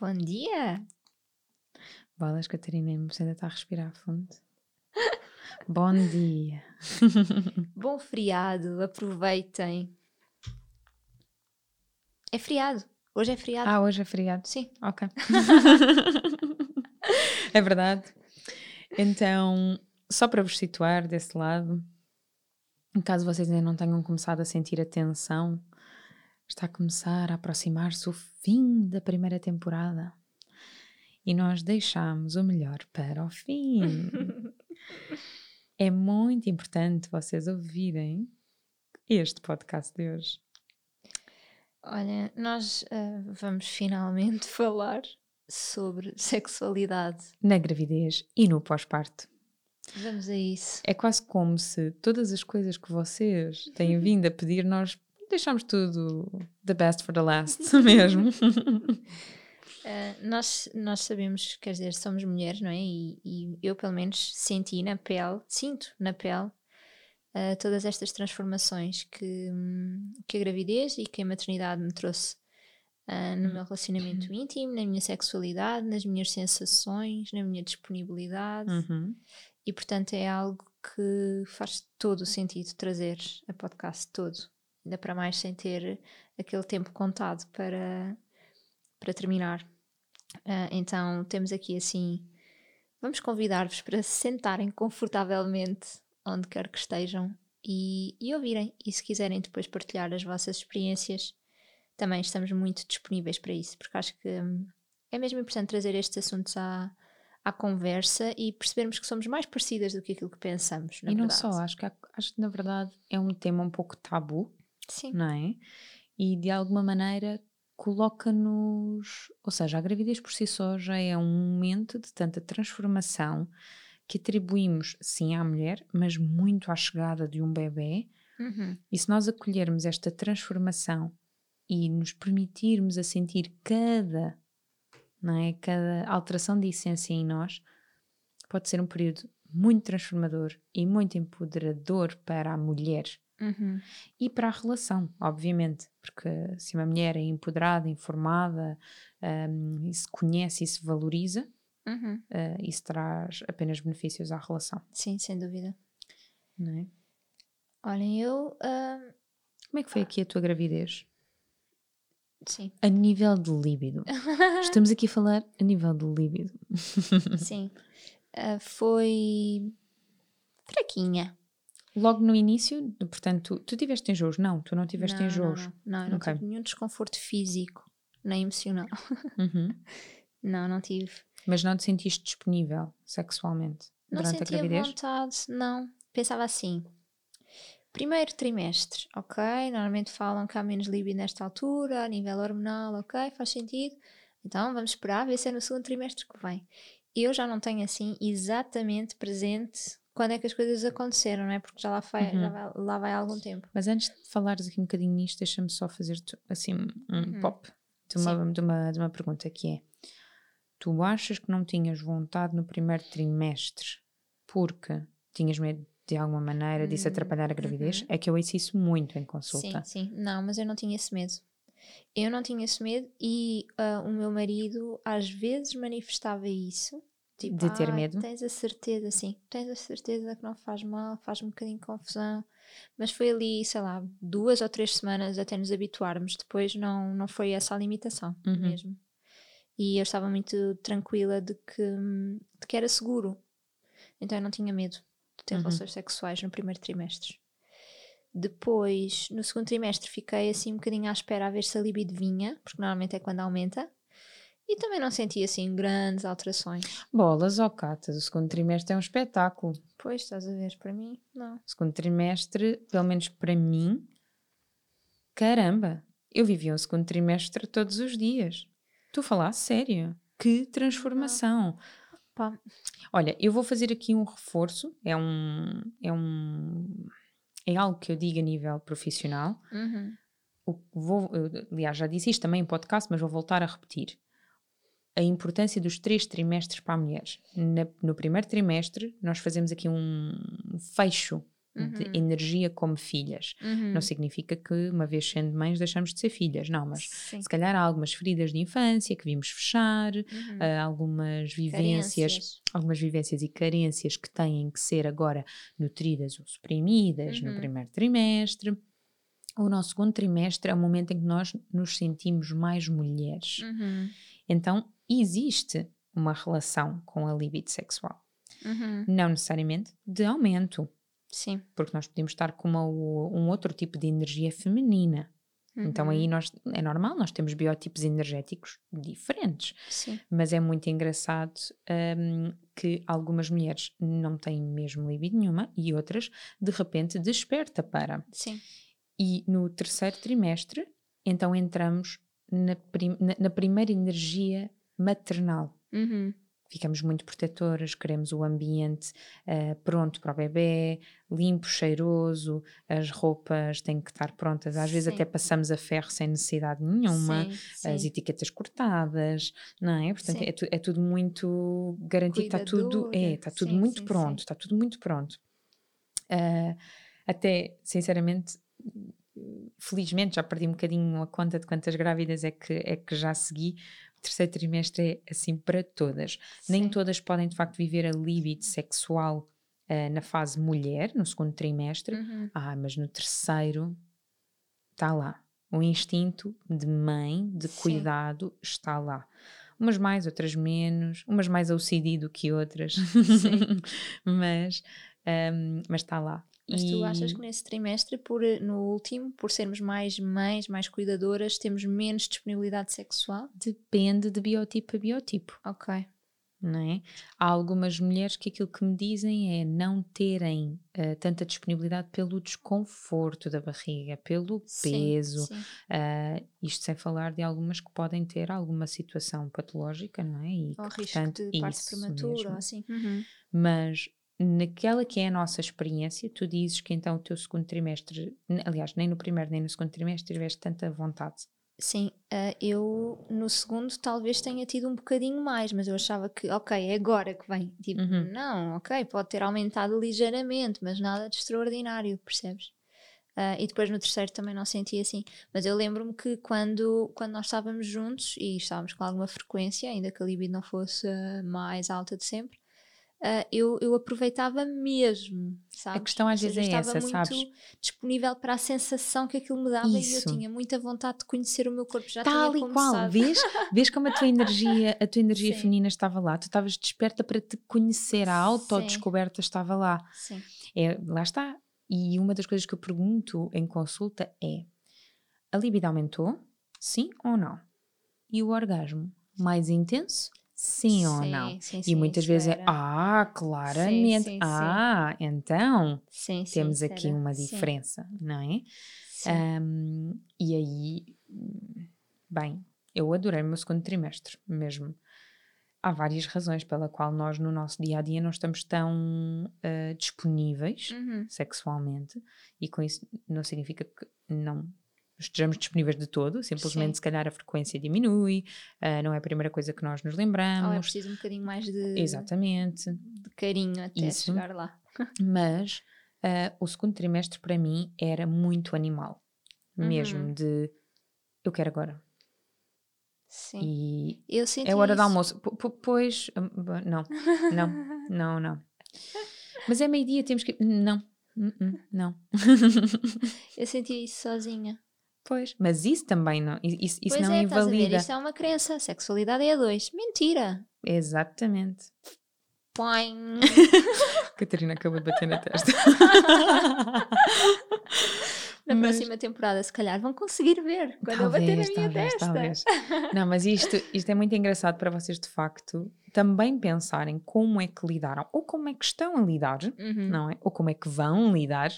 Bom dia! Bolas, Catarina, você ainda está a respirar fundo. Bom dia! Bom feriado, aproveitem! É feriado. Hoje é feriado. Ah, hoje é feriado? Sim. Ok. é verdade. Então, só para vos situar desse lado, caso vocês ainda não tenham começado a sentir a tensão, está a começar a aproximar-se o fim da primeira temporada. E nós deixamos o melhor para o fim. é muito importante vocês ouvirem este podcast de hoje. Olha, nós uh, vamos finalmente falar sobre sexualidade na gravidez e no pós-parto. Vamos a isso. É quase como se todas as coisas que vocês têm vindo a pedir, nós deixamos tudo the best for the last mesmo. uh, nós, nós sabemos, quer dizer, somos mulheres, não é? E, e eu, pelo menos, senti na pele, sinto na pele uh, todas estas transformações que, que a gravidez e que a maternidade me trouxe uh, no meu relacionamento uhum. íntimo, na minha sexualidade, nas minhas sensações, na minha disponibilidade. Uhum. E portanto é algo que faz todo o sentido trazer a podcast todo. Ainda para mais sem ter aquele tempo contado para, para terminar. Uh, então temos aqui assim. Vamos convidar-vos para se sentarem confortavelmente onde quer que estejam e, e ouvirem. E se quiserem depois partilhar as vossas experiências, também estamos muito disponíveis para isso, porque acho que hum, é mesmo importante trazer estes assuntos à, à conversa e percebermos que somos mais parecidas do que aquilo que pensamos. e não verdade. só, acho que, acho que na verdade é um tema um pouco tabu, Sim. não é? E de alguma maneira coloca-nos, ou seja, a gravidez por si só já é um momento de tanta transformação que atribuímos sim à mulher, mas muito à chegada de um bebê. Uhum. E se nós acolhermos esta transformação e nos permitirmos a sentir cada, não é, cada alteração de essência em nós, pode ser um período muito transformador e muito empoderador para a mulher. Uhum. E para a relação, obviamente, porque se uma mulher é empoderada, informada, um, e se conhece e se valoriza, Uhum. Uh, isso traz apenas benefícios à relação. Sim, sem dúvida. Não é? Olhem, eu. Uh... Como é que foi aqui a tua gravidez? Sim. A nível de líbido. Estamos aqui a falar a nível de líbido. Sim. Uh, foi. fraquinha. Logo no início, portanto, tu, tu tiveste enjoos? Não, tu não tiveste não, enjoos. Não, não, não, não okay. tive nenhum desconforto físico, nem emocional. Uhum. Não, não tive. Mas não te sentiste disponível sexualmente não durante a gravidez? Não vontade, não. Pensava assim. Primeiro trimestre, ok? Normalmente falam que há menos libido nesta altura, a nível hormonal, ok? Faz sentido. Então vamos esperar, ver se é no segundo trimestre que vem. Eu já não tenho assim exatamente presente quando é que as coisas aconteceram, não é? Porque já lá vai, uhum. já vai, lá vai há algum tempo. Mas antes de falares aqui um bocadinho nisto, deixa-me só fazer assim um uhum. pop de uma, de, uma, de uma pergunta que é tu achas que não tinhas vontade no primeiro trimestre porque tinhas medo de alguma maneira disso hum, atrapalhar a gravidez? Uhum. É que eu ouço isso muito em consulta. Sim, sim. Não, mas eu não tinha esse medo. Eu não tinha esse medo e uh, o meu marido às vezes manifestava isso. Tipo, de ter medo? Tens a certeza, sim. Tens a certeza que não faz mal, faz um bocadinho de confusão. Mas foi ali, sei lá, duas ou três semanas até nos habituarmos. Depois não, não foi essa a limitação uhum. mesmo e eu estava muito tranquila de que, de que era seguro. Então eu não tinha medo de ter uhum. relações sexuais no primeiro trimestre. Depois, no segundo trimestre, fiquei assim um bocadinho à espera a ver se a libido vinha, porque normalmente é quando aumenta. E também não senti assim grandes alterações. Bolas ou catas, o segundo trimestre é um espetáculo. Pois, estás a ver, para mim, não. O segundo trimestre, pelo menos para mim, caramba, eu vivia um segundo trimestre todos os dias. Tu falar a sério. Que transformação. Olha, eu vou fazer aqui um reforço, é um, é um, é algo que eu digo a nível profissional. Uhum. O vou, eu, aliás, já disse isto também em podcast, mas vou voltar a repetir. A importância dos três trimestres para mulheres. Na- no primeiro trimestre, nós fazemos aqui um fecho de Uhum. energia como filhas. Uhum. Não significa que, uma vez sendo mães, deixamos de ser filhas, não, mas Sim. se calhar há algumas feridas de infância que vimos fechar, Uhum. há algumas vivências, Carências. algumas vivências e carências que têm que ser agora nutridas ou suprimidas no Uhum. primeiro trimestre. O nosso segundo trimestre é o momento em que nós nos sentimos mais mulheres. Uhum. Então, existe uma relação com a libido sexual. Uhum. Não necessariamente de aumento, Sim. porque nós podemos estar com uma- um outro tipo de energia feminina. Então Uhum. aí nós, é normal, nós temos biotipos energéticos diferentes. Sim. Mas é muito engraçado hum, que algumas mulheres não têm mesmo libido nenhuma e outras, de repente, desperta para. Sim. E no terceiro trimestre, então entramos na, prim- na- na primeira energia maternal. Uhum. Ficamos muito protetoras, queremos o ambiente eh, pronto para o bebê, limpo, cheiroso, as roupas têm que estar prontas. Às vezes Sim. até passamos a ferro sem necessidade nenhuma Sim, as sim. etiquetas cortadas, não é? Portanto, é, tu- é tudo muito garantido, está tudo, é, está tudo Sim, muito pronto, está tudo muito pronto. Ah, até, sinceramente, felizmente já perdi um bocadinho a conta de quantas grávidas é que, é que já segui. Terceiro trimestre é assim para todas. Nem Sim. todas podem de facto viver a libido sexual ah, na fase mulher, no segundo trimestre, Uhum. ah, mas no terceiro está lá. O instinto de mãe, de Sim. cuidado, está lá. Umas mais, outras menos, umas mais OCD do que outras. mas, hum, mas está lá. Mas tu achas E- que nesse trimestre, por, eh, no último, por sermos mais mães, mais cuidadoras, temos menos disponibilidade sexual? Depende de biotipo a biotipo, Ok. não é? Há algumas mulheres que aquilo que me dizem é não terem eh, tanta disponibilidade pelo desconforto da barriga, pelo Sim, peso, sim. Uh, isto sem falar de algumas que podem ter alguma situação patológica, não é? E Ou que, risco portanto, de parto prematuro, assim. Uhum. Mas naquela que é a nossa experiência, tu dizes que então o teu segundo trimestre, aliás, nem no primeiro nem no segundo trimestre tiveste tanta vontade. Sim, eh, eu no segundo talvez tenha tido um bocadinho mais, mas eu achava que, ok, é agora que vem. Tipo, Uhum. não, ok, pode ter aumentado ligeiramente, mas nada de extraordinário, percebes? Ah, e depois no terceiro também não senti assim. Mas eu lembro-me que quando, quando nós estávamos juntos e estávamos com alguma frequência, ainda que a libido não fosse a mais alta de sempre, ah, eu, eu aproveitava mesmo, sabes? questão às vezes é eu estava essa, muito disponível disponível para a sensação que aquilo me dava e eu Isso. tinha muita vontade de conhecer o meu corpo. Já Tal e qual, vês, vês como a tua energia, a tua energia Sim. feminina estava lá, tu estavas desperta para te conhecer, a autodescoberta estava lá. Sim. É, lá está. E uma das coisas que eu pergunto em consulta é: a libido aumentou? Sim ou não? E o orgasmo? Mais intenso? Sim, ou não? Sim, e sim, muitas isso vezes é: ah, claramente. sim, sim. ah, então Sim, sim, temos aqui era. uma Sim, diferença, não é? sim. Ahm, e aí, hum, bem, eu adorei o meu segundo trimestre, mesmo. Há várias razões pela qual nós no nosso dia a dia não estamos tão ah, disponíveis Uhum. sexualmente, e com isso não significa que não estejamos disponíveis de todo, simplesmente Sim. se calhar a frequência diminui, ah, não é a primeira coisa que nós nos Ou é lembramos. preciso um bocadinho mais de, Exatamente. de carinho até Isso. chegar lá. Mas ah, o segundo trimestre para mim era muito animal, mesmo Uhum. de eu quero agora. Sim. E Eu senti é hora do isso. almoço. P- p- Pois, b- não, não, não, não. Mas é meio-dia, temos que. Não, hum, hum, não. Eu senti isso sozinha. Pois, mas isso também não, isso, isso pois não é, estás a ver, invalida. isto é uma crença. Sexualidade é a dois. Mentira. Exatamente. Põe. Catarina acabou de bater na testa. Na mas, próxima temporada, se calhar, vão conseguir ver quando talvez, eu bater na minha talvez, testa. Talvez. Não, mas isto, isto é muito engraçado para vocês, de facto, também pensarem como é que lidaram, ou como é que estão a lidar, uhum. não é? Ou como é que vão lidar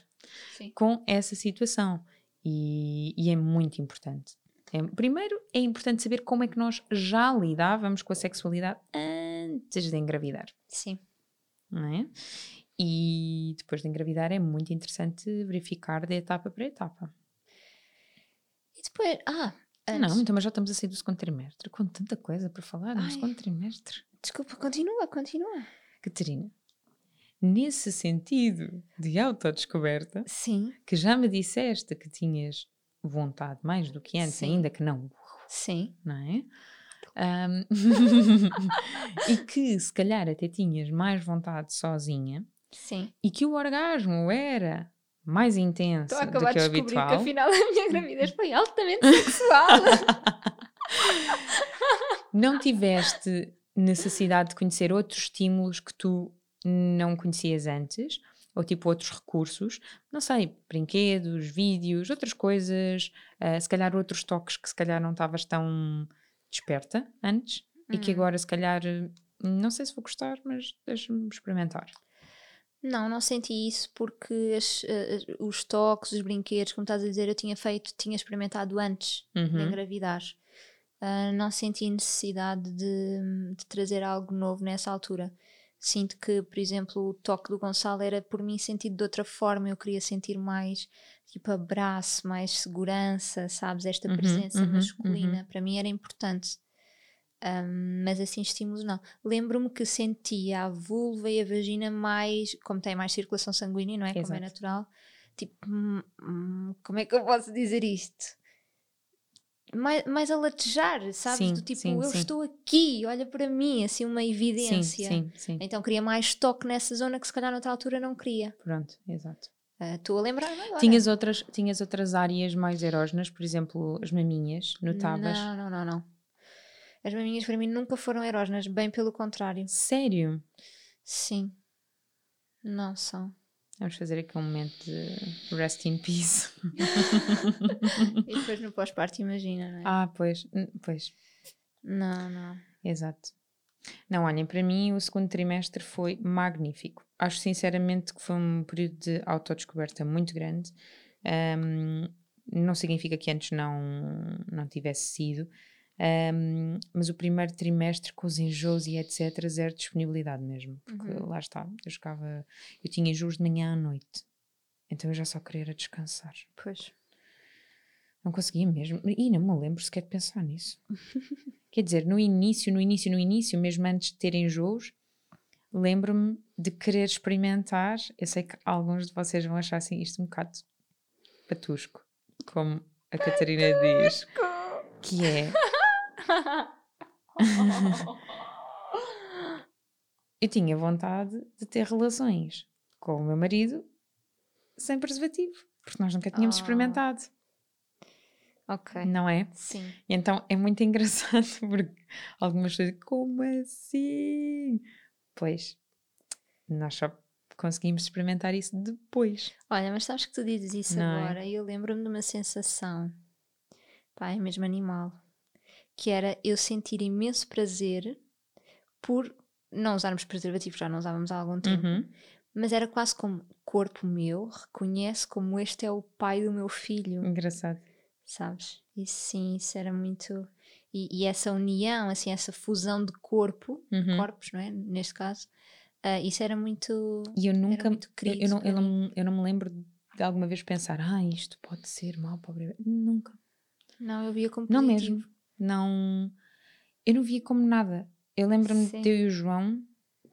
Sim. com essa situação. E, e é muito importante. É, primeiro, é importante saber como é que nós já lidávamos com a sexualidade antes de engravidar. Sim. Não é? E depois de engravidar é muito interessante verificar de etapa para etapa. E depois, ah, antes. Não, então mas já estamos a sair do segundo trimestre, com tanta coisa para falar no segundo trimestre. Desculpa, continua, continua. Catarina, nesse sentido de autodescoberta, Sim. que já me disseste que tinhas vontade mais do que antes, Sim. ainda que não. Sim. Não é? Um, e que se calhar até tinhas mais vontade sozinha. Sim. E que o orgasmo era mais intenso Estou a acabar do que de descobrir habitual. que afinal a minha gravidez foi altamente sexual. não tiveste necessidade de conhecer outros estímulos que tu não conhecias antes? ou tipo outros recursos, não sei, brinquedos, vídeos, outras coisas, uh, se calhar outros toques que se calhar não estavas tão desperta antes e que hum. agora se calhar não sei se vou gostar, mas deixa-me experimentar. Não, não senti isso porque as, uh, os toques, os brinquedos, como estás a dizer, eu tinha feito, tinha experimentado antes uhum. de engravidar. Uh, não senti necessidade de, de trazer algo novo nessa altura sinto que, por exemplo, o toque do Gonçalo era por mim sentido de outra forma. Eu queria sentir mais tipo abraço, mais segurança, sabes? Esta uhum, presença uhum, masculina uhum. para mim era importante. Um, mas assim, estímulos não. Lembro-me que sentia a vulva e a vagina mais, como tem mais circulação sanguínea, não é? Exato. Como é natural. Tipo, hum, hum, como é que eu posso dizer isto? Mais, mais a latejar, sabes? Sim, Do tipo, sim, eu sim. estou aqui, olha para mim, assim, uma evidência. Sim, sim, Então queria mais toque nessa zona que se calhar noutra altura não queria. Pronto, exato. Ah, estou uh, a lembrar agora. Tinhas outras, tinhas outras áreas mais erógenas, por exemplo, as maminhas, notavas? Não, não, não, não. As maminhas para mim nunca foram erógenas, bem pelo contrário. Sério? Sim. Não são. Vamos fazer aqui um momento de rest in peace. e depois no pós-parto, imagina, não é? Ah, pois, pois. Não, não. Exato. Não, olhem, para mim o segundo trimestre foi magnífico. Acho sinceramente que foi um período de autodescoberta muito grande. Um, não significa que antes não, não tivesse sido, um, mas o primeiro trimestre com os enjoos e etc, zero disponibilidade mesmo. Porque uhum. lá está, eu jogava, eu tinha enjoos de manhã à noite. Então eu já só queria descansar. Pois. Não conseguia mesmo. E não me lembro sequer de pensar nisso. Quer dizer, no início, no início, no início, mesmo antes de ter enjoos, lembro-me de querer experimentar. Eu sei que alguns de vocês vão achar assim isto um bocado patusco, como a Catarina diz. Que é eu tinha vontade de ter relações com o meu marido sem preservativo, porque nós nunca tínhamos oh. experimentado. Ok. Não é? Sim. E então é muito engraçado porque algumas pessoas como assim? Pois, nós só conseguimos experimentar isso depois. Olha, mas sabes que tu dizes isso Não é? agora e é? eu lembro-me de uma sensação, pá, é mesmo animal que era eu sentir imenso prazer por não usarmos preservativos, já não usávamos há algum tempo, uhum. mas era quase como corpo meu reconhece como este é o pai do meu filho. Engraçado. Sabes? E sim, isso era muito. E, e essa união, assim, essa fusão de corpo, uhum. corpos, não é? Neste caso, uh, isso era muito. E eu nunca. Muito eu, eu, não, eu, não, eu não me lembro de alguma vez pensar, ah, isto pode ser mal para o bebê. Nunca. Não, eu via como. Não mesmo não. Eu não via como nada. Eu lembro-me de eu e o João,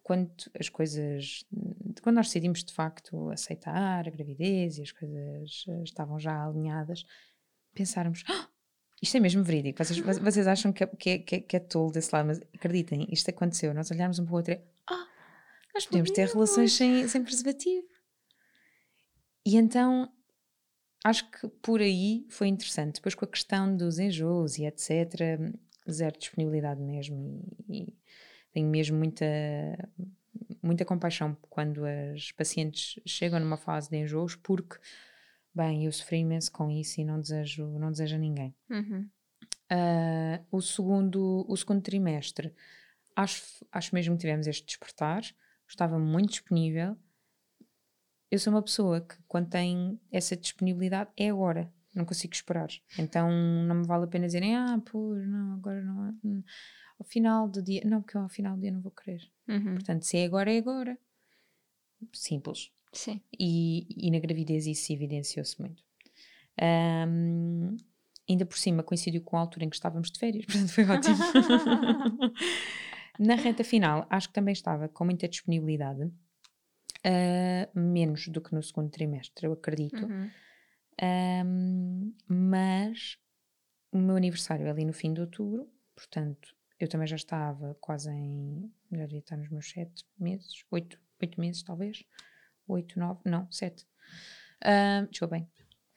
quando as coisas. Quando nós decidimos de facto aceitar a gravidez e as coisas eh, estavam já alinhadas, pensarmos. Ah, isto é mesmo verídico. Vocês, vocês acham que é, que, é, que, é, que é tolo desse lado, mas acreditem, isto aconteceu. Nós olharmos um para o outro e. Ah, nós podemos ter relações sem, sem preservativo. E então acho que por aí foi interessante. Depois com a questão dos enjoos e etc., zero disponibilidade mesmo. E, e tenho mesmo muita, muita compaixão quando as pacientes chegam numa fase de enjoos, porque Bem, eu sofri imenso com isso e não desejo, não desejo a ninguém. Uhum. Uh, o, segundo, o segundo trimestre, acho, acho mesmo que tivemos este despertar, estava muito disponível. Eu sou uma pessoa que, quando tem essa disponibilidade, é agora, não consigo esperar. Então não me vale a pena dizerem, ah, pois, não, agora não. Hum, ao final do dia, não, porque eu ao final do dia não vou querer. Uhum. Portanto, se é agora, é agora. Simples. Sim. E, e na gravidez isso evidenciou-se muito. Um, ainda por cima coincidiu com a altura em que estávamos de férias, portanto foi ótimo. na reta final, acho que também estava com muita disponibilidade, uh, menos do que no segundo trimestre, eu acredito. Uhum. Um, mas o meu aniversário é ali no fim de outubro, portanto eu também já estava quase em. Já devia estar nos meus sete meses, oito, oito meses talvez, oito, nove, não, sete. Um, desculpem,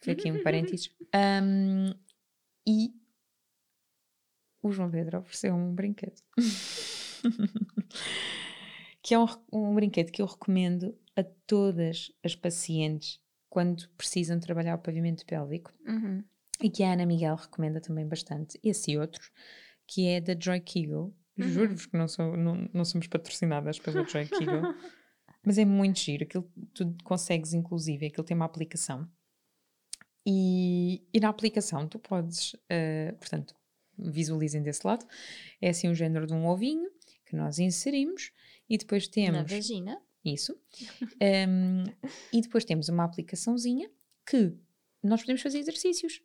foi aqui um parênteses. Um, e o João Pedro ofereceu um brinquedo. que é um, um, brinquedo que eu recomendo a todas as pacientes quando precisam trabalhar o pavimento pélvico uhum. e que a Ana Miguel recomenda também bastante, esse e outros, que é da Joy Kegel. Uhum. Juro-vos que não, sou, não, não somos patrocinadas pela Joy Kegel, mas é muito giro. Aquilo, tu consegues, inclusive, aquilo tem uma aplicação e, e na aplicação tu podes, uh, portanto, visualizem desse lado, é assim um género de um ovinho que nós inserimos e depois temos. Na vagina. Isso. Um, e depois temos uma aplicaçãozinha que nós podemos fazer exercícios.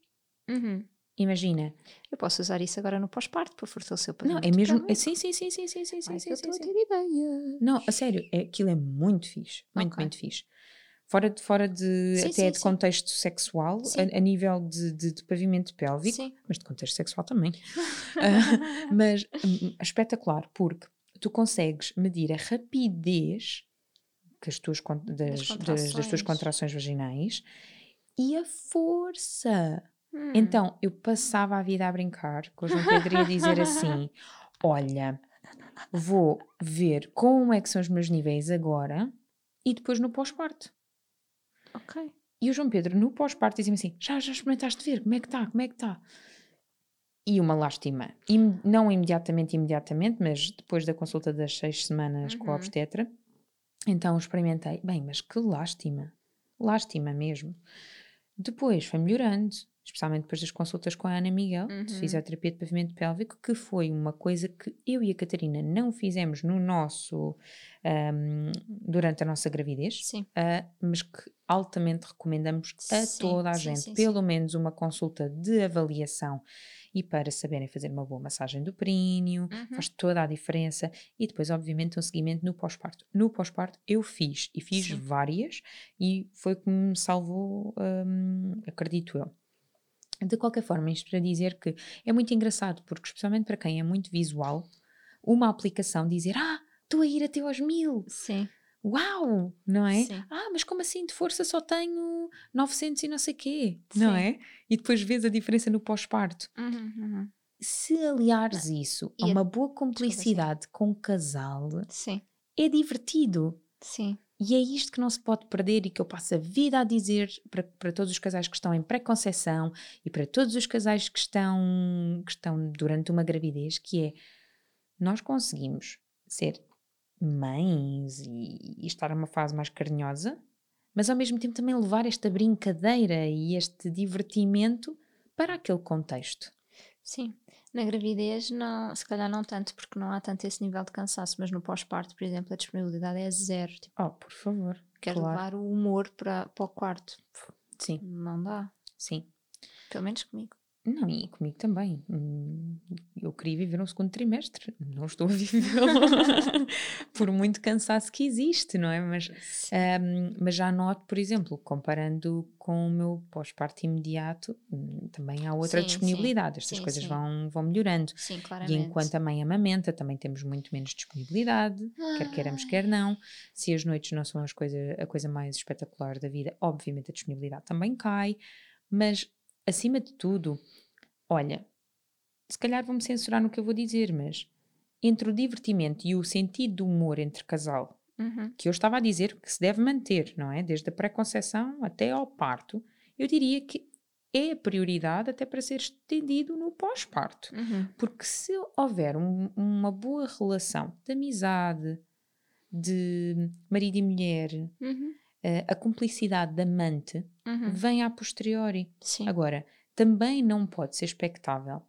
Uhum. Imagina. Eu posso usar isso agora no pós-parto para fortalecer o seu Não, é mesmo. É, sim, sim, sim, sim, sim, sim, sim, Ai, sim, sim, sim. ideia Não, a sério, é, aquilo é muito fixe. Muito, okay. muito fixe. Fora de, fora de sim, até sim, de contexto sexual, a, a, nível de, de, de pavimento pélvico, mas de contexto sexual também. uh, mas um, espetacular, porque tu consegues medir a rapidez que as tuas, das, das, das, das tuas contrações vaginais e a força. Hum. Então, eu passava a vida a brincar com o João Pedro ia dizer assim: Olha, vou ver como é que são os meus níveis agora e depois no pós-parto. Ok. E o João Pedro, no pós-parto, dizia-me assim: já, já experimentaste ver? Como é que está? Como é que está? E uma lástima. E, não imediatamente, imediatamente, mas depois da consulta das seis semanas uhum. com a uhum. obstetra, então experimentei. Bem, mas que lástima. Lástima mesmo. Depois foi melhorando, especialmente depois das consultas com a Ana Miguel, uhum. de fisioterapia de pavimento pélvico, que foi uma coisa que eu e a Catarina não fizemos no nosso um, durante a nossa gravidez, uh, mas que altamente recomendamos a sim, toda a sim, gente, sim, pelo menos uma consulta de avaliação e para saberem fazer uma boa massagem do períneo, uhum. faz toda a diferença. E depois, obviamente, um seguimento no pós-parto. No pós-parto eu fiz, e fiz várias, e foi que me salvou, um, acredito eu. De qualquer forma, isto para dizer que é muito engraçado, porque especialmente para quem é muito visual, uma aplicação dizer, ah, estou a ir até aos mil. Sim. Uau! Não é? Sim. Ah, mas como assim de força só tenho 900 e não sei quê? Sim. Não é? E depois vês a diferença no pós-parto. Uhum, uhum. Se aliares isso e a uma boa cumplicidade com o casal, Sim. é divertido. Sim. E é isto que não se pode perder e que eu passo a vida a dizer para, para todos os casais que estão em pré-conceição e para todos os casais que estão, que estão durante uma gravidez, que é nós conseguimos ser mães e, e estar numa fase mais carinhosa, mas ao mesmo tempo também levar esta brincadeira e este divertimento para aquele contexto. Sim, na gravidez, não, se calhar não tanto, porque não há tanto esse nível de cansaço, mas no pós-parto, por exemplo, a disponibilidade é zero. Tipo, oh, por favor. Quero claro. levar o humor para, para o quarto. Sim. Não dá. Sim. Pelo menos comigo. Não, e comigo também. Hum, eu queria viver um segundo trimestre, não estou a viver por muito cansaço que existe, não é? Mas, um, mas já noto, por exemplo, comparando com o meu pós-parto imediato, hum, também há outra sim, disponibilidade. Sim. Estas sim, coisas Vão, vão melhorando. Sim, claramente. E enquanto a mãe amamenta, também temos muito menos disponibilidade, Ai. quer queiramos, quer não. Se as noites não são as coisa, a coisa mais espetacular da vida, obviamente a disponibilidade também cai, mas acima de tudo, olha, se calhar vão-me censurar no que eu vou dizer, mas entre o divertimento e o sentido do humor entre casal, uhum. que eu estava a dizer que se deve manter, não é? Desde a pré-conceição até ao parto, eu diria que é a prioridade até para ser estendido no pós-parto. Uhum. Porque se houver um- uma boa relação de amizade, de marido e mulher, Uhum. Eh, a cumplicidade da amante Uhum. vem a posteriori. Sim. Agora, também não pode ser expectável,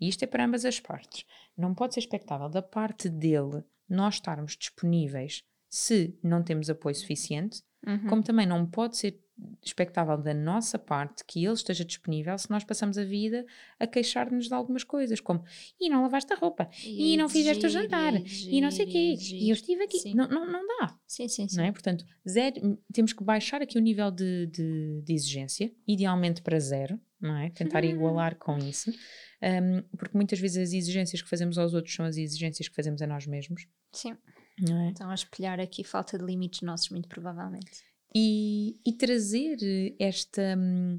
e isto é para ambas as partes, não pode ser expectável da parte dele nós estarmos disponíveis se não temos apoio suficiente, Uhum. como também não pode ser expectável da nossa parte que ele esteja disponível se nós passamos a vida a queixar-nos de algumas coisas, como e não lavaste a roupa, e, não fizeste o jantar, e não sei o quê, e eu estive aqui. Não, não, não dá, Sim, sim, sim. não é? Portanto, zero, temos que baixar aqui o nível de, de, de exigência, idealmente para zero, não é? Tentar igualar com isso, um, porque muitas vezes as exigências que fazemos aos outros são as exigências que fazemos a nós mesmos, Sim. não é? Estão a espelhar aqui falta de limites nossos, muito provavelmente. E, e trazer esta, hum,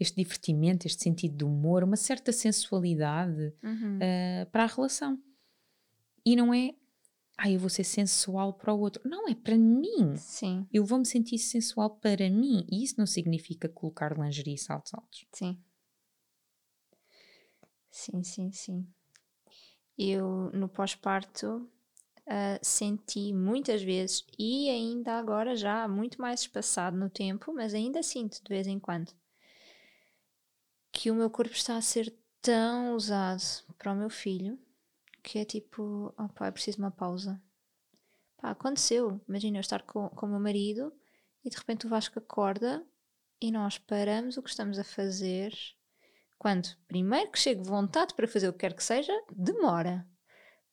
este divertimento, este sentido de humor, uma certa sensualidade Uhum. uh, para a relação. E não é, ah, eu vou ser sensual para o outro. Não, é para mim. Sim, Eu vou me sentir sensual para mim. E isso não significa colocar lingerie e saltos altos. sim. Sim, sim, sim. Eu, no pós-parto, ah, senti muitas vezes, e ainda agora já muito mais espaçado no tempo, mas ainda sinto de vez em quando, que o meu corpo está a ser tão usado para o meu filho que é tipo, oh eu preciso de uma pausa. Pá, aconteceu. Imagina eu estar com, com o meu marido e de repente o Vasco acorda e nós paramos o que estamos a fazer. Quando primeiro que chego vontade para fazer o que quer que seja, demora.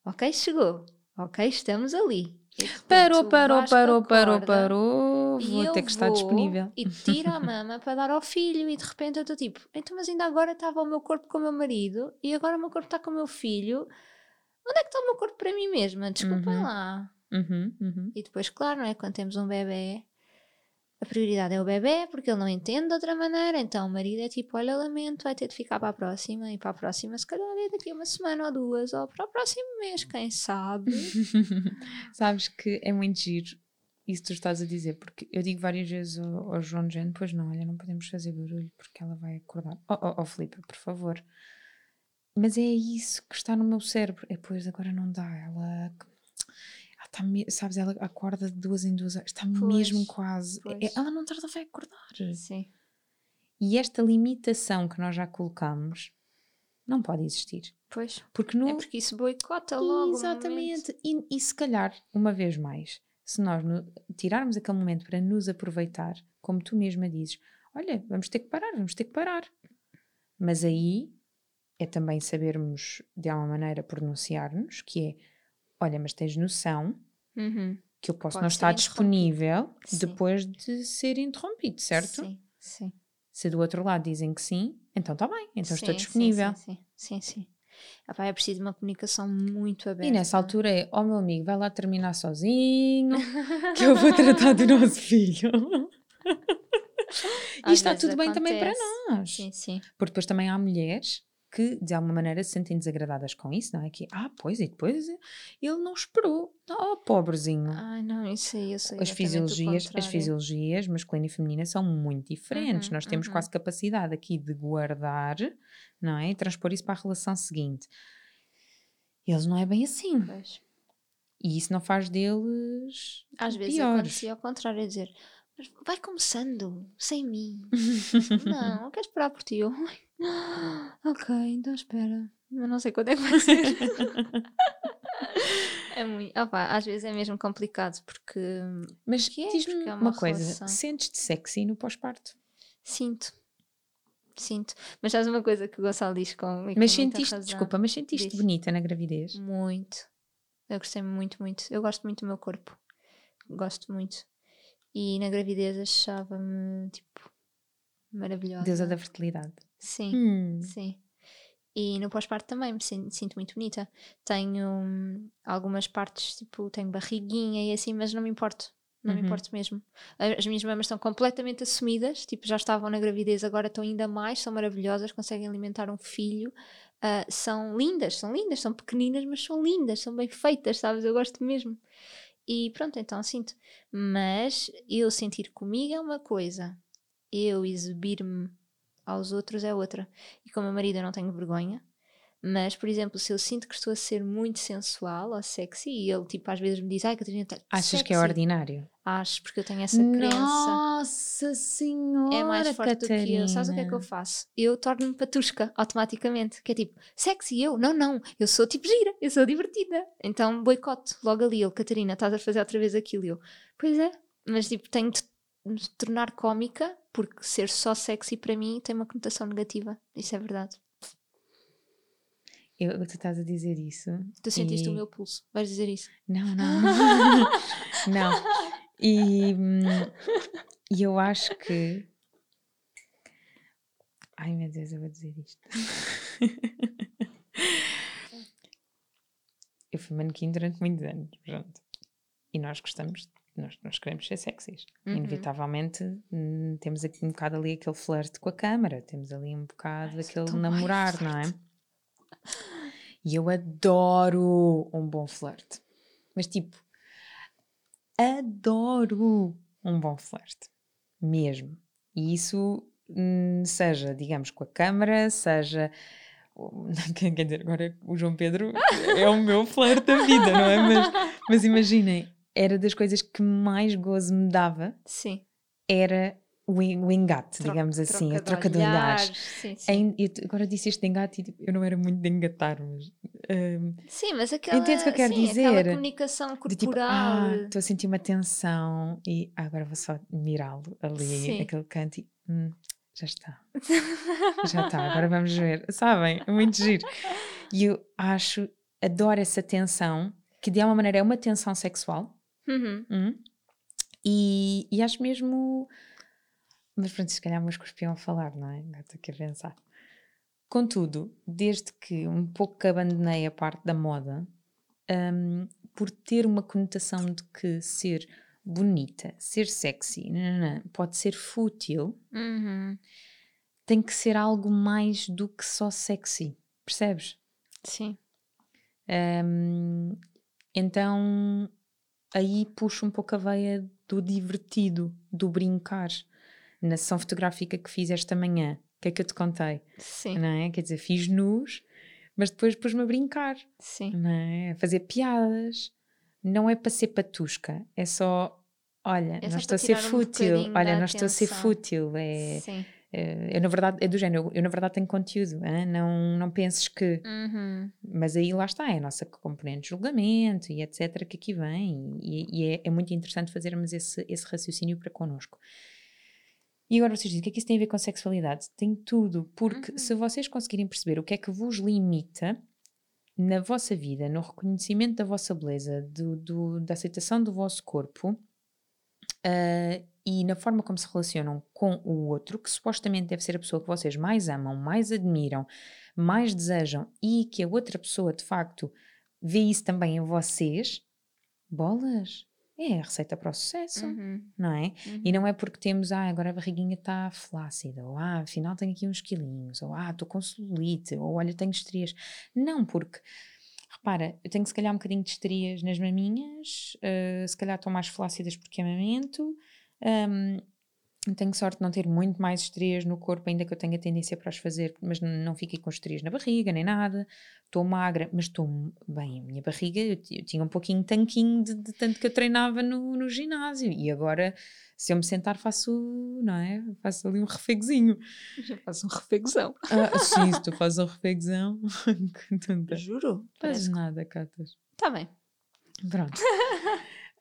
Ok, chegou. Ok, estamos ali. E Parou, parou, parou, parou, parou. Vou ter que estar disponível. E tiro a mama para dar ao filho e de repente eu estou tipo, então mas ainda agora estava o meu corpo com o meu marido e agora o meu corpo está com o meu filho. Onde é que está o meu corpo para mim mesma? Desculpem Uhum. lá. Uhum, uhum. E depois, claro, não é? Quando temos um bebê, a prioridade é o bebê, porque ele não entende de outra maneira. Então o marido é tipo: olha, lamento, vai ter de ficar para a próxima. E para a próxima, se calhar é daqui a uma semana ou duas, ou para o próximo mês, quem sabe. Sabes que é muito giro isso tu estás a dizer, porque eu digo várias vezes ao, ao João Jane, pois não, olha, não podemos fazer barulho porque ela vai acordar. Oh, oh, oh Filipe, por favor. Mas é isso que está no meu cérebro. É, pois agora não dá. Ela está, me- sabes, ela acorda de duas em duas horas. Está Pois, mesmo quase. Pois. ela não tarda, vai acordar. Sim. E esta limitação que nós já colocamos não pode existir. Pois. Porque no, É porque isso boicota logo. Exatamente. E, e se calhar, uma vez mais, se nós no- tirarmos aquele momento para nos aproveitar, como tu mesma dizes, olha, vamos ter que parar, vamos ter que parar. Mas aí é também sabermos, de alguma maneira, pronunciar-nos, que é, olha, mas tens noção Uhum. que eu posso Pode não estar disponível Sim. depois de ser interrompido, certo? Sim, sim. Se do outro lado dizem que sim, então está bem, então estou Sim, disponível. Sim, sim, sim. sim. Ah pá, é preciso de uma comunicação muito aberta. E nessa altura é, ó meu amigo, vai lá terminar sozinho, que eu vou tratar do nosso filho. e está tudo bem também para acontece. nós. Sim, sim. Porque depois também há mulheres que de alguma maneira se sentem desagradadas com isso, não é? Que, ah, pois, e depois ele não esperou. Oh, pobrezinho. Ai, não, isso aí eu sei. as fisiologias, as fisiologias masculina e feminina são muito diferentes. Uhum, Nós temos uhum. quase capacidade aqui de guardar, não é? E transpor isso para a relação seguinte. Eles não é bem assim. Pois. E isso não faz deles Às vezes piores. acontecia ao contrário, é dizer, mas vai começando, sem mim. não, eu quero esperar por ti. Eu, "Ai, ok, então espera. Não sei quando é que vai ser. é muito. Opa, às vezes é mesmo complicado porque Mas Que é, diz-me porque é uma, uma coisa: sentes-te sexy no pós-parto? sinto. Sinto. Mas sabes uma coisa que o Gonçalo diz com. com Mas sentiste, razão? desculpa, mas sentiste Diz. bonita na gravidez? Muito. Eu gostei muito, muito. Eu gosto muito do meu corpo. Gosto muito. E na gravidez achava-me, tipo, maravilhosa. Deusa da fertilidade. Sim, Hum. sim. E no pós-parto também me sin- sinto muito bonita. Tenho hum, algumas partes, tipo, tenho barriguinha e assim, mas não me importo. Não me Uhum. importo mesmo. As minhas mamas estão completamente assumidas, tipo, já estavam na gravidez, agora estão ainda mais, são maravilhosas, conseguem alimentar um filho. Ah, são lindas, são lindas, são pequeninas, mas são lindas, são bem feitas, sabes? Eu gosto mesmo. E pronto, então sinto. Mas eu sentir comigo é uma coisa eu exibir-me aos outros é outra. E com o meu marido eu não tenho vergonha, mas, por exemplo, se eu sinto que estou a ser muito sensual ou sexy e ele, tipo, às vezes me diz, ai, Catarina, tá Achas sexy. que é ordinário? Acho, porque eu tenho essa crença. Nossa Senhora! É mais forte do que eu. Sabes o que é que eu Catarina. faço? Eu torno-me patusca automaticamente. Que é tipo, sexy eu? Não, não. Eu sou tipo gira. Eu sou divertida. Então boicote logo ali. Ele, Catarina, estás a fazer outra vez aquilo. E Eu, pois é. Mas tipo, tenho de me tornar cómica porque ser só sexy para mim tem uma conotação negativa. Isso é verdade. Eu, tu estás a dizer isso. Tu sentiste e- o meu pulso. Vais dizer isso? Não, não. não. E, e eu acho que. Ai meu Deus, eu vou dizer isto. eu fui manequim durante muitos anos, pronto. E nós gostamos, nós, nós queremos ser sexys. Uhum. Inevitavelmente hum, temos aqui um bocado ali aquele flerte com a câmara, temos ali um bocado Ai, aquele namorar, não é? E eu adoro um bom flerte. Mas tipo, adoro um bom flerte. Mesmo. E isso, hum, seja, digamos, com a câmara, seja. Quer dizer, agora o João Pedro é o meu flerte da vida, não é? Mas, mas imaginem, era das coisas que mais gozo me dava, Sim. era o, o engate, Troca- digamos assim, a de troca de olhares. Sim, sim. Em- eu agora disse este de engate e tipo, eu não era muito de engatar, mas. hum, Sim, mas aquela, Entendes o que eu quero sim, dizer? aquela comunicação de tipo, corporal. ah, estou a sentir uma tensão e ah, agora vou só mirá-lo ali, Sim. aquele canto e hum, já está. Já está, agora vamos ver. Sabem? É muito giro. E eu acho, adoro essa tensão, que de alguma maneira é uma tensão sexual. Uhum. hum, E, e acho mesmo. Mas pronto, se calhar o meu escorpião a falar, não é? Agora estou aqui a pensar. Contudo, desde que um pouco que abandonei a parte da moda, hum, por ter uma conotação de que ser bonita, ser sexy, nananã, pode ser fútil, Uhum. tem que ser algo mais do que só sexy, percebes? Sim. Hum, então aí puxo um pouco a veia do divertido, do brincar. Na sessão fotográfica que fiz esta manhã, o que é que eu te contei? Sim. Não é? Quer dizer, fiz nus, mas depois pus-me a brincar, Sim. não é? A fazer piadas. Não é para ser patusca, é só. Olha, É só não estou a ser um fútil. bocadinho Olha, não estou a ser atenção. fútil. É, Sim. É, eu, na verdade, é do género. Eu, eu, na verdade, tenho conteúdo. hã? Não, não penses que. Uhum. Mas aí lá está, é a nossa componente de julgamento e etc. que aqui vem, e, e é, é muito interessante fazermos esse, esse raciocínio para connosco. E agora vocês dizem, o que é que isso tem a ver com sexualidade? Tem tudo, porque Uhum. se vocês conseguirem perceber o que é que vos limita na vossa vida, no reconhecimento da vossa beleza, do, do- da aceitação do vosso corpo ah, e na forma como se relacionam com o outro, que supostamente deve ser a pessoa que vocês mais amam, mais admiram, mais desejam e que a outra pessoa de facto vê isso também em vocês, bolas, é a receita para o sucesso, Uhum. não é? Uhum. E não é porque temos, ah, agora a barriguinha está flácida, ou ah, afinal tenho aqui uns quilinhos, ou ah, estou com celulite, ou olha, tenho estrias. Não, porque, repara, eu tenho se calhar um bocadinho de estrias nas maminhas, eh, se calhar estão mais flácidas porque amamento, tenho sorte de não ter muito mais estrias no corpo, ainda que eu tenha tendência para as fazer, mas não fiquei com estrias na barriga, nem nada. Estou magra, mas estou bem. A minha barriga, eu, eu tinha um pouquinho tanquinho de, de tanto que eu treinava no, no ginásio. E agora, se eu me sentar, faço, não é? Faço ali um refegozinho. Já faço um refegozão. Ah, sim, se tu fazes um refegozão, que tonta. Juro. Fazes nada, Catas. Tá bem. Pronto.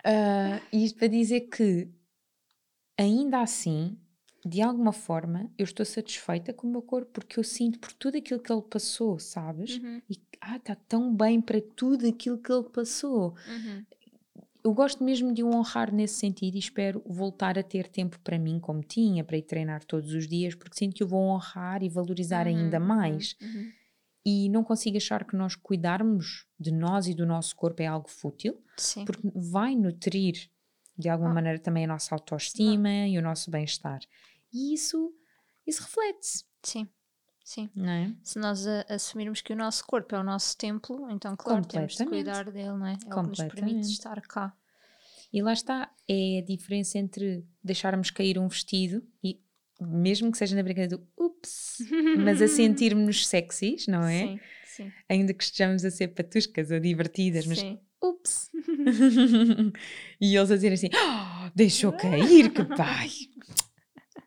Ah, isto para dizer que, ainda assim, de alguma forma, eu estou satisfeita com o meu corpo porque eu sinto por tudo aquilo que ele passou, sabes? Uhum. E ah, está tão bem para tudo aquilo que ele passou. Uhum. Eu gosto mesmo de o honrar nesse sentido e espero voltar a ter tempo para mim, como tinha, para ir treinar todos os dias, porque sinto que eu vou honrar e valorizar ainda Uhum, mais. uhum. E não consigo achar que nós cuidarmos de nós e do nosso corpo é algo fútil, Sim. porque vai nutrir de alguma Ah. maneira também a nossa autoestima e o nosso bem-estar. E isso, isso reflete-se, Sim. Sim. não é? Se nós a- assumirmos que o nosso corpo é o nosso templo, então, claro, temos de cuidar dele, não é? É o que nos permite estar cá. E lá está, é a diferença entre deixarmos cair um vestido e mesmo que seja na brincadeira do ups, mas a sentirmos-nos sexys, não é? Sim, sim. Ainda que estejamos a ser patuscas ou divertidas, mas sim. ups. e eles a dizerem assim: "Oh, deixou cair, que pai.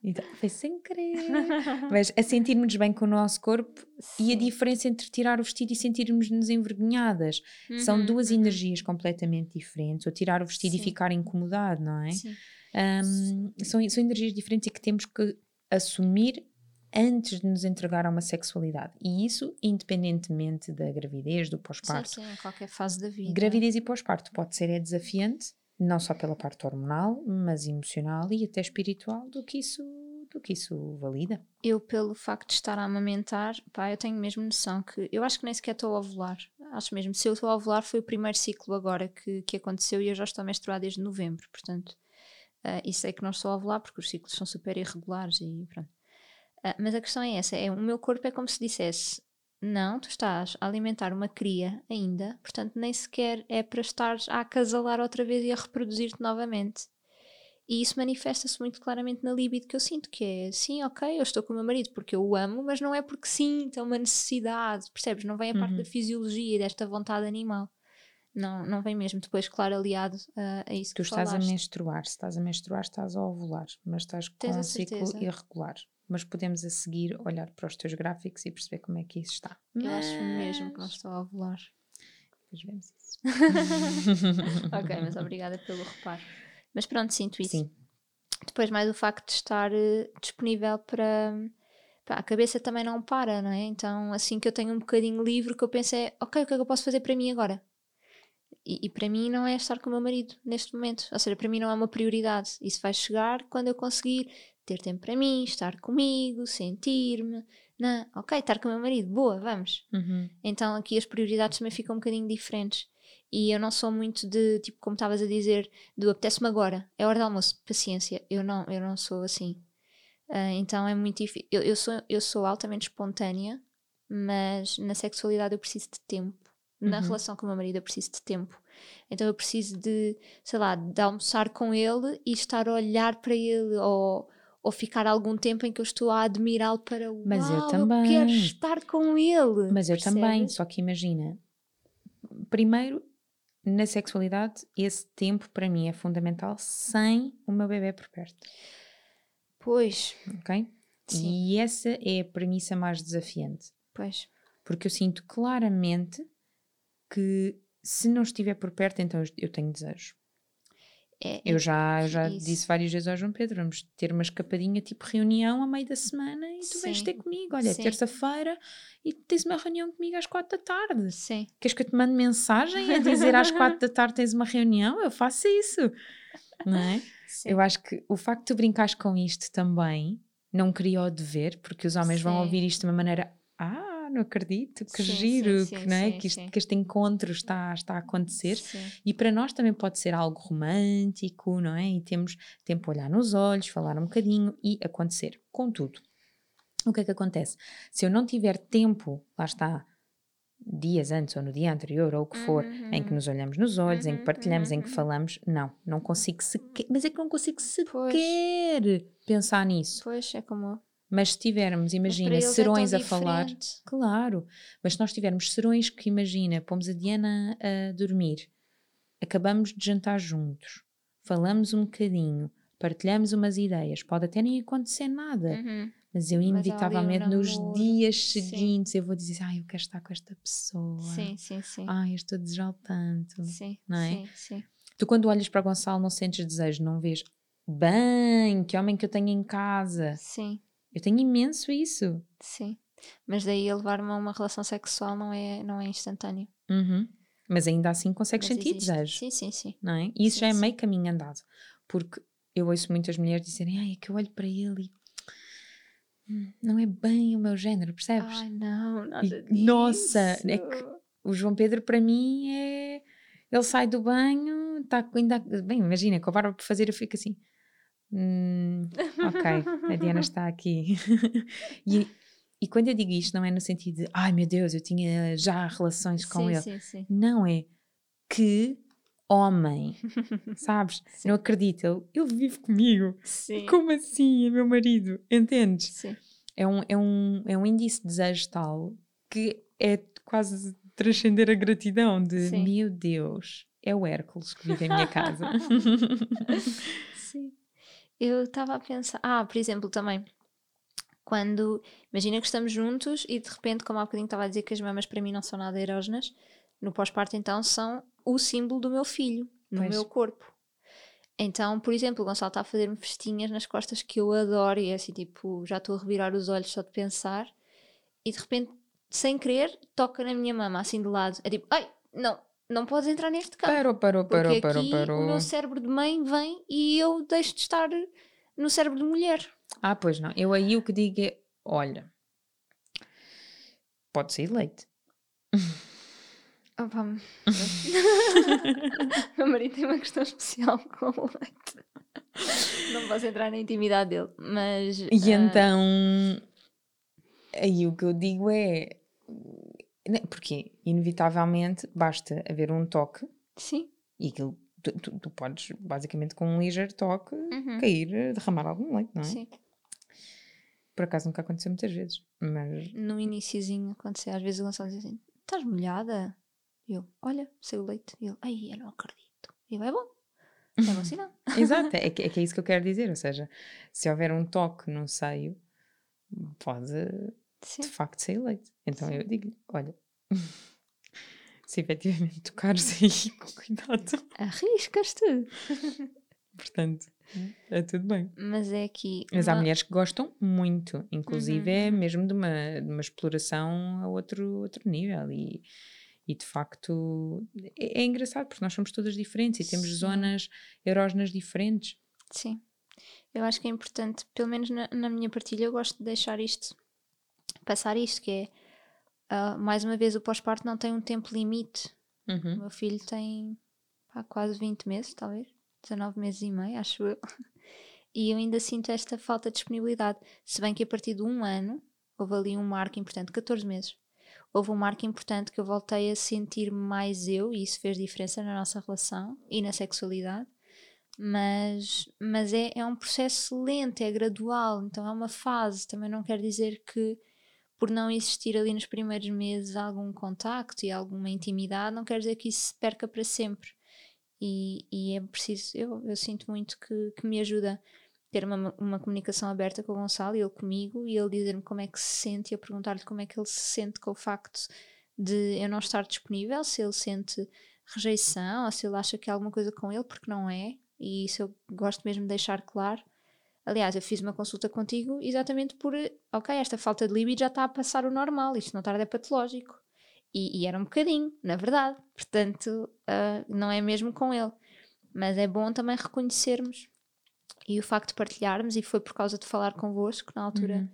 Então, foi sem querer. Mas a sentirmos bem com o nosso corpo e a Sim. diferença entre tirar o vestido e sentirmos-nos envergonhadas. São Uhum, duas uhum. energias completamente diferentes. Ou tirar o vestido e Sim. ficar incomodado, não é? Sim. Hum, são, são energias diferentes e que temos que assumir antes de nos entregar a uma sexualidade. E isso independentemente da gravidez, do Sim, pós-parto. sim, em qualquer fase da vida. Gravidez e pós-parto pode ser é desafiante, não só pela parte hormonal, mas emocional e até espiritual, do que isso, do que isso valida. Eu, pelo facto de estar a amamentar, pá, eu tenho mesmo noção que eu acho que nem sequer estou a ovular. Acho mesmo, se eu estou a ovular foi o primeiro ciclo agora que, que aconteceu e eu já estou a menstruar desde novembro, portanto, ah, e sei que não estou a ovular porque os ciclos são super irregulares e pronto. Ah, mas a questão é essa: é, o meu corpo é como se dissesse: não, tu estás a alimentar uma cria ainda, portanto, nem sequer é para estares a acasalar outra vez e a reproduzir-te novamente. E isso manifesta-se muito claramente na libido que eu sinto, que é sim, ok, eu estou com o meu marido porque eu o amo, mas não é porque sinto, é uma necessidade, percebes? Não vem a parte Uhum. da fisiologia e desta vontade animal. Não, não vem mesmo depois, claro, aliado a, a isso Tu que estás a falaste. menstruar, se estás a menstruar, estás a ovular, mas estás com Tens a um ciclo irregular. Mas podemos a seguir olhar para os teus gráficos e perceber como é que isso está. Eu acho mesmo que não Mas estou a ovular. Depois vemos isso. ok, mas obrigada pelo reparo. Mas pronto, sinto isso. Sim, Depois mais o facto de estar eh, disponível para... a cabeça também não para, não é? Então assim que eu tenho um bocadinho livre, que eu penso é, ok, o que é que eu posso fazer para mim agora? E, e para mim não é estar com o meu marido neste momento. Ou seja, para mim não é uma prioridade. Isso vai chegar quando eu conseguir ter tempo para mim, estar comigo, sentir-me. Não, ok, estar com o meu marido, boa, vamos. Uhum. Então aqui as prioridades também ficam um bocadinho diferentes. E eu não sou muito de, tipo, como estavas a dizer, do apetece-me agora, é hora de almoço, paciência. Eu não, eu não sou assim. Ah, então é muito difícil. Eu, eu, sou, eu sou altamente espontânea, mas na sexualidade eu preciso de tempo. Na Uhum. relação com o meu marido eu preciso de tempo. Então eu preciso de, sei lá, de almoçar com ele e estar a olhar para ele ou, ou ficar algum tempo em que eu estou a admirá-lo para o Mas eu "Uau, também." quero estar com ele. Mas eu também, só que imagina, primeiro, na sexualidade, esse tempo para mim é fundamental sem o meu bebê por perto, Pois, ok? Sim. E essa é a premissa mais desafiante, pois. porque eu sinto claramente que se não estiver por perto, então eu- eu tenho desejo. É, Eu já, eu já isso. disse várias vezes ao João Pedro, vamos ter uma escapadinha tipo reunião a meio da semana e tu vens Sim. ter comigo, olha, é terça-feira e tens uma reunião comigo às quatro da tarde. Sim, Queres que eu te mande mensagem a dizer às quatro da tarde tens uma reunião? Eu faço isso. Não é? sim. Eu acho que o facto de tu brincares com isto também não cria o dever, porque os homens vão Sim. ouvir isto de uma maneira. Ah, não acredito, que Sim, giro, sim, que, não é? que, isto- que este encontro está, está a acontecer. E para nós também pode ser algo romântico, não é? E temos tempo a olhar nos olhos, falar um bocadinho e acontecer. Contudo, o que é que acontece? Se eu não tiver tempo, lá está, dias antes ou no dia anterior ou o que for, em que Uhum. nos olhamos nos olhos, em que Uhum, partilhamos, uhum, em que uhum. falamos, não, não consigo sequer, mas é que não consigo Pois. sequer pensar nisso. Pois, é como. Mas se tivermos, imagina, é serões tão a falar. Claro, mas se nós tivermos serões que imagina, pomos a Diana a dormir, acabamos de jantar juntos, falamos um bocadinho, partilhamos umas ideias, pode até nem acontecer nada, Uhum. mas eu inevitavelmente nos namoro, dias sim. seguintes eu vou dizer, ai, eu quero estar com esta pessoa, Sim, sim, sim. ai, eu estou a desejar tanto. sim, não é? sim, sim. Tu quando olhas para Gonçalo não sentes desejo, não vês, bem, que homem que eu tenho em casa. Sim, Eu tenho imenso isso. sim. Mas daí a levar-me a uma relação sexual não é, não é instantâneo. Uhum. Mas ainda assim consegues Mas sentir existe. desejo. Sim, sim, sim. não é? E isso Sim, já é sim. meio caminho andado, porque eu ouço muitas mulheres dizerem, ai, é que eu olho para ele e hum, não é bem o meu género, percebes? Ai, não, nada E, disso. nossa, é que O João Pedro para mim é, ele sai do banho, está ainda, bem, imagina, com a barba por fazer eu fico assim, "Hum, ok, a Diana está aqui. e, e quando eu digo isto não é no sentido de, ai meu Deus, eu tinha já relações com sim, ele. sim, sim. Não é que homem, sabes? Sim. Não acredito, ele, ele vive comigo. Sim. Como assim? É meu marido, entendes? Sim. É um, é um, é um índice de desejo tal que é quase transcender a gratidão de Sim. meu Deus, é o Hércules que vive em minha casa. Eu estava a pensar. Ah, por exemplo, também. Quando. Imagina que estamos juntos e de repente, como há bocadinho estava a dizer que as mamas para mim não são nada erógenas, no pós-parto então são o símbolo do meu filho, no Pois. meu corpo. Então, por exemplo, o Gonçalo está a fazer-me festinhas nas costas que eu adoro e é assim, tipo, já estou a revirar os olhos só de pensar e de repente, sem querer, toca na minha mama, assim de lado. É tipo, ai, não, não podes entrar neste campo. parou, parou, Porque parou, parou, aqui parou. o meu cérebro de mãe vem e eu deixo de estar no cérebro de mulher. Ah, pois não. Eu aí o que digo é: olha, pode ser leite. Opa, meu marido tem uma questão especial com o leite. Não posso entrar na intimidade dele, mas. E ah, então, aí o que eu digo é. Né, Porque, inevitavelmente, basta haver um toque Sim. e aquilo. Tu, tu- tu podes, basicamente, com um ligeiro toque, Uhum. cair, derramar algum leite, não é? Sim. Por acaso nunca aconteceu muitas vezes, mas No iniciozinho acontecia, às vezes o Gonçalo dizia assim: estás molhada? E eu, olha, saiu leite. E ele, ai, eu não acredito. E eu, é bom. É bom sinal. Exato, é que, é que é isso que eu quero dizer. Ou seja, se houver um toque no seio, pode Sim. de facto sair leite. Então Sim. eu digo-lhe: olha, se efetivamente tocares aí, com cuidado. Arriscas-te. Portanto, é tudo bem. Mas é que. Mas há mulheres que gostam muito, inclusive Uhum, é uhum. mesmo de uma, de uma exploração a outro, outro nível. E, e de facto é, é engraçado porque nós somos todas diferentes e temos Sim. zonas erógenas diferentes. Sim. Eu acho que é importante, pelo menos na, na minha partilha, eu gosto de deixar isto, passar isto, que é, ah, mais uma vez, o pós-parto não tem um tempo limite. O Uhum. meu filho tem pá, quase 20 meses, talvez, 19 meses e meio, acho eu. E eu ainda sinto esta falta de disponibilidade. Se bem que a partir de um ano, houve ali um marco importante, 14 meses, houve um marco importante que eu voltei a sentir mais eu, e isso fez diferença na nossa relação e na sexualidade. Mas, mas é, é um processo lento, é gradual, então é uma fase. Também não quer dizer que por não existir ali nos primeiros meses algum contacto e alguma intimidade, não quer dizer que isso se perca para sempre. E, e é preciso, eu, eu sinto muito que, que me ajuda ter uma, uma comunicação aberta com o Gonçalo e ele comigo, e ele dizer-me como é que se sente e eu perguntar-lhe como é que ele se sente com o facto de eu não estar disponível, se ele sente rejeição ou se ele acha que há alguma coisa com ele, porque não é, e isso eu gosto mesmo de deixar claro. Aliás, eu fiz uma consulta contigo exatamente por, ok, esta falta de libido já está a passar o normal, isto não tarde é patológico. E, e era um bocadinho, na verdade. Portanto, ah, não é mesmo com ele. Mas é bom também reconhecermos. E o facto de partilharmos, e foi por causa de falar convosco, na altura, Uhum.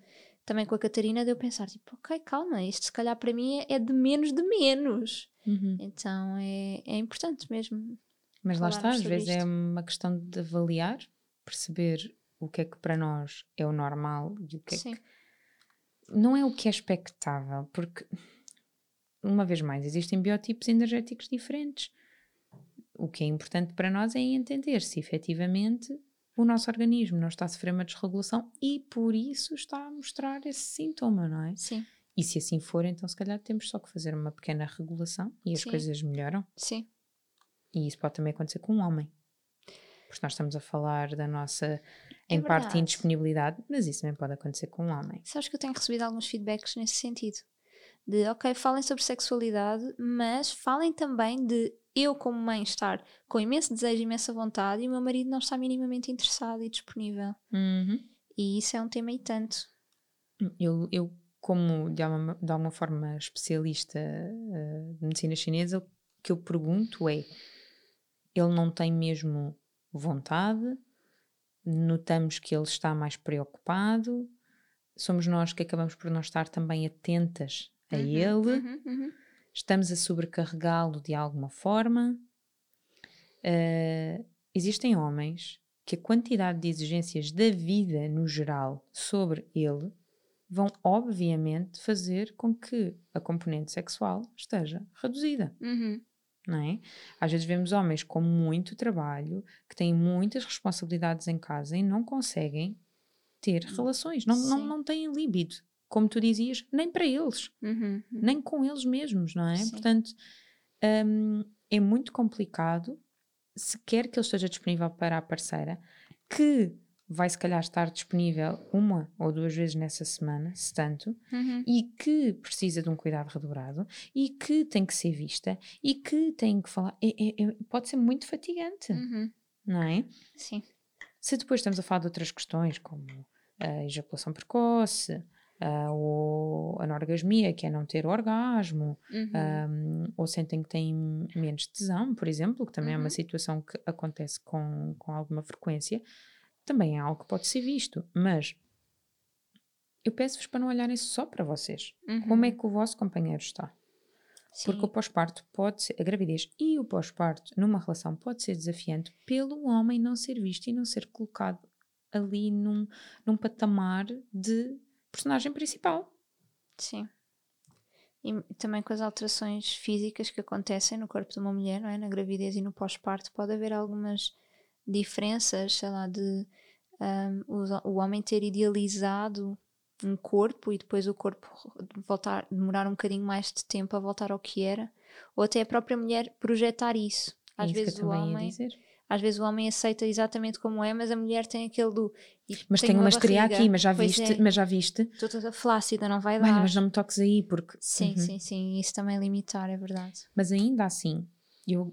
também com a Catarina, de eu pensar, tipo, ok, calma, isto se calhar para mim é, é de menos de menos. Uhum. Então é, é importante mesmo. Mas lá está, às vezes é isto. uma questão de avaliar, perceber o que é que para nós é o normal e o que é Sim. que não é o que é expectável, porque uma vez mais existem biotipos energéticos diferentes. O que é importante para nós é entender se efetivamente o nosso organismo não está a sofrer uma desregulação e por isso está a mostrar esse sintoma, não é? Sim, E se assim for, então se calhar temos só que fazer uma pequena regulação e as Sim. coisas melhoram. sim, E isso pode também acontecer com um homem. Porque nós estamos a falar da nossa, É em parte, verdade. indisponibilidade, mas isso também pode acontecer com um homem. Sabes que eu tenho recebido alguns feedbacks nesse sentido. De, ok, falem sobre sexualidade, mas falem também de eu, como mãe, estar com imenso desejo, imensa vontade e o meu marido não está minimamente interessado e disponível. E isso é um tema e tanto. Eu, eu, como de alguma, de alguma forma especialista eh, de medicina chinesa, o que eu pergunto é: ele não tem mesmo vontade? Notamos que ele está mais preocupado? Somos nós que acabamos por não estar também atentas a Uhum, ele? uhum, uhum. Estamos a sobrecarregá-lo de alguma forma? Eh, existem homens que a quantidade de exigências da vida no geral sobre ele vão obviamente fazer com que a componente sexual esteja reduzida, Uhum. Não é? Às vezes vemos homens com muito trabalho, que têm muitas responsabilidades em casa e não conseguem ter relações, não, não, Sim. não têm libido, como tu dizias, nem para eles, Uhum, uhum. nem com eles mesmos, não é? Sim. Portanto, hum, é muito complicado se quer que ele esteja disponível para a parceira, que vai se calhar estar disponível uma ou duas vezes nessa semana, se tanto, Uhum. e que precisa de um cuidado redobrado e que tem que ser vista e que tem que falar. É- é- é- pode ser muito fatigante, Uhum. não é? Sim. Se depois estamos a falar de outras questões, como a ejaculação precoce, ah, ou a anorgasmia, que é não ter orgasmo, Uhum. um, ou sentem que têm menos tesão, por exemplo, que também é Uhum. uma situação que acontece com, com alguma frequência, também é algo que pode ser visto. Mas eu peço-vos para não olharem só para vocês. Como é Uhum. que o vosso companheiro está? Porque o Sim. pós-parto pode ser, a gravidez e o pós-parto numa relação pode ser desafiante pelo homem não ser visto e não ser colocado ali num, num patamar de personagem principal. Sim. E também com as alterações físicas que acontecem no corpo de uma mulher, não é? Na gravidez e no pós-parto, pode haver algumas diferenças, sei lá, de os- o homem ter idealizado um corpo e depois o corpo voltar, demorar um bocadinho mais de tempo a voltar ao que era, ou até a própria mulher projetar isso. É Às isso vezes o homem, às vezes o homem aceita exatamente como é, mas a mulher tem aquele do "E Mas tenho uma barriga." aqui, mas já Pois viste, é, mas já viste. Estou toda flácida, não vai dar. Mas não me toques aí, porque. Sim, Uhum. sim, sim. Isso também é limitar, é verdade. Mas ainda assim, eu,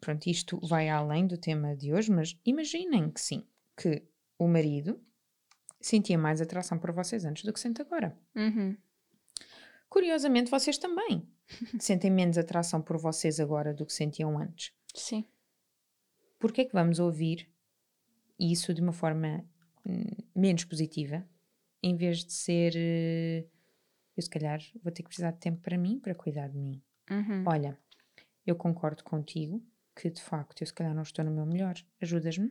pronto, isto vai além do tema de hoje, mas imaginem que sim, que o marido sentia mais atração por vocês antes do que sente agora. Uhum. Curiosamente, vocês também sentem menos atração por vocês agora do que sentiam antes. Sim. Porquê é que vamos ouvir isso de uma forma hum, menos positiva, em vez de ser eh, eu se calhar vou ter que precisar de tempo para mim, para cuidar de mim. Uhum. Olha, eu concordo contigo que de facto eu se calhar não estou no meu melhor. Ajudas-me,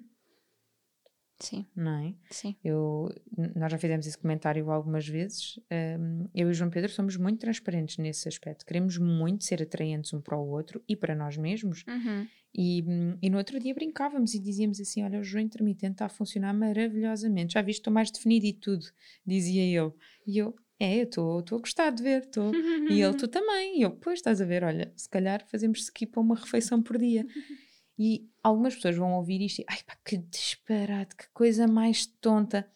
Sim, não é? sim. Eu, nós já fizemos esse comentário algumas vezes. hum, eu e o João Pedro somos muito transparentes nesse aspecto. Queremos muito ser atraentes um para o outro e para nós mesmos. Uhum. E, hum, e no outro dia brincávamos e dizíamos assim: Olha, o jejum intermitente está a funcionar maravilhosamente. Já viste, estou mais definido e tudo, dizia ele. E eu, é, eu estou a gostar de ver, estou. E ele, tu também. E eu, pois, estás a ver, olha, se calhar fazemos skip a uma refeição por dia. E algumas pessoas vão ouvir isto e, ai pá, que disparate, que coisa mais tonta.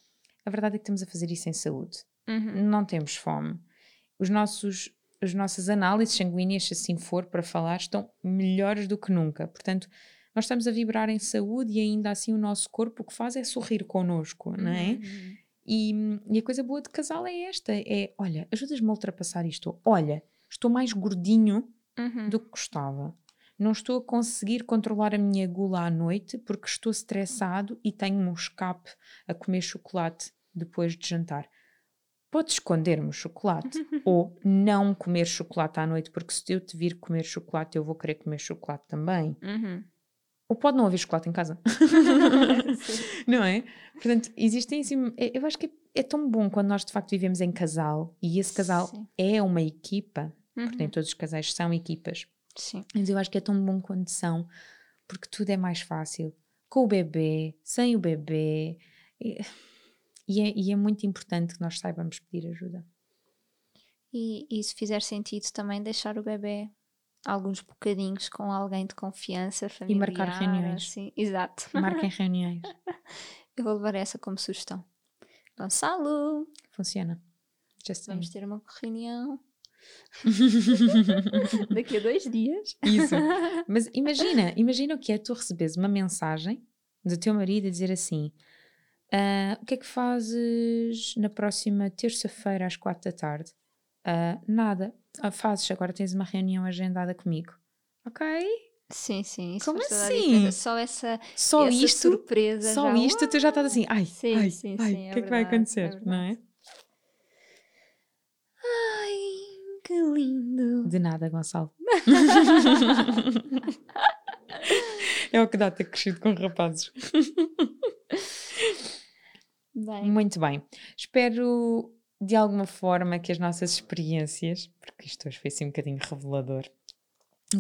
A verdade é que estamos a fazer isso em saúde. Uhum. Não temos fome. Os nossos, as nossas análises sanguíneas, se assim for para falar, estão melhores do que nunca. Portanto, nós estamos a vibrar em saúde e ainda assim o nosso corpo o que faz é sorrir connosco, não é? Uhum. E, e a coisa boa de casal é esta: é olha, ajudas-me a ultrapassar isto. Olha, estou mais gordinho Uhum. do que gostava. Não estou a conseguir controlar a minha gula à noite porque estou estressado e tenho um escape a comer chocolate depois de jantar. Podes esconder-me o chocolate ou não comer chocolate à noite, porque se eu te vir comer chocolate, eu vou querer comer chocolate também. Uhum. Ou pode não haver chocolate em casa. não é? Portanto, existem assim. é- Eu acho que é, é tão bom quando nós de facto vivemos em casal e esse casal Sim. é uma equipa, porque nem Uhum. todos os casais são equipas. Sim. Mas eu acho que é tão bom quando são, porque tudo é mais fácil. Com o bebê, sem o bebê. E, e é, e é muito importante que nós saibamos pedir ajuda. E, e se fizer sentido também deixar o bebê alguns bocadinhos com alguém de confiança, familiar. marcar reuniões. Assim. Exato. Marquem reuniões. Eu vou levar essa como sugestão. Gonçalo, Funciona. Just vamos ter uma reunião daqui a dois dias. Isso. Mas imagina, imagina o que é tu receberes uma mensagem do teu marido a dizer assim: "Ah, o que é que fazes na próxima terça-feira às quatro da tarde? "Ah, nada. "Ah, fazes, agora tens uma reunião agendada comigo. Ok? Sim, sim. Como assim? Só essa, Só essa isto, surpresa. só já, isto, tu já estás assim, ai, Sim, ai, sim, ai, sim, o é que é que vai é acontecer, não é? Ai, que lindo. De nada, Gonçalo. é o que dá ter crescido com rapazes. Bem, Muito bem. Espero de alguma forma que as nossas experiências, porque isto hoje foi assim um bocadinho revelador,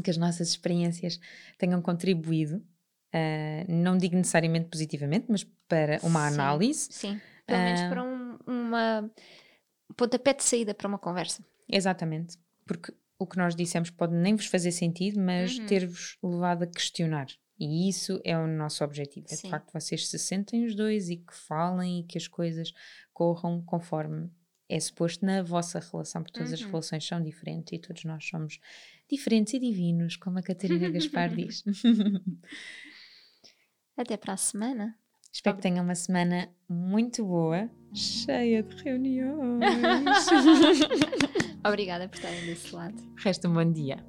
que as nossas experiências tenham contribuído, uh, não digo necessariamente positivamente, mas para uma Sim, análise. Sim, pelo menos Ah. para um, uma pontapé de saída para uma conversa. Exatamente. Porque o que nós dissemos pode nem vos fazer sentido, mas Uhum. ter-vos levado a questionar. E isso é o nosso objetivo. É de Sim. facto vocês se sentem os dois e que falem e que as coisas corram conforme é suposto na vossa relação, porque todas as Uhum. relações são diferentes e todos nós somos diferentes e divinos, como a Catarina Gaspar diz. Até para a semana. Espero que tenham uma semana muito boa, cheia de reuniões. Obrigada por estarem desse lado. Resta um bom dia.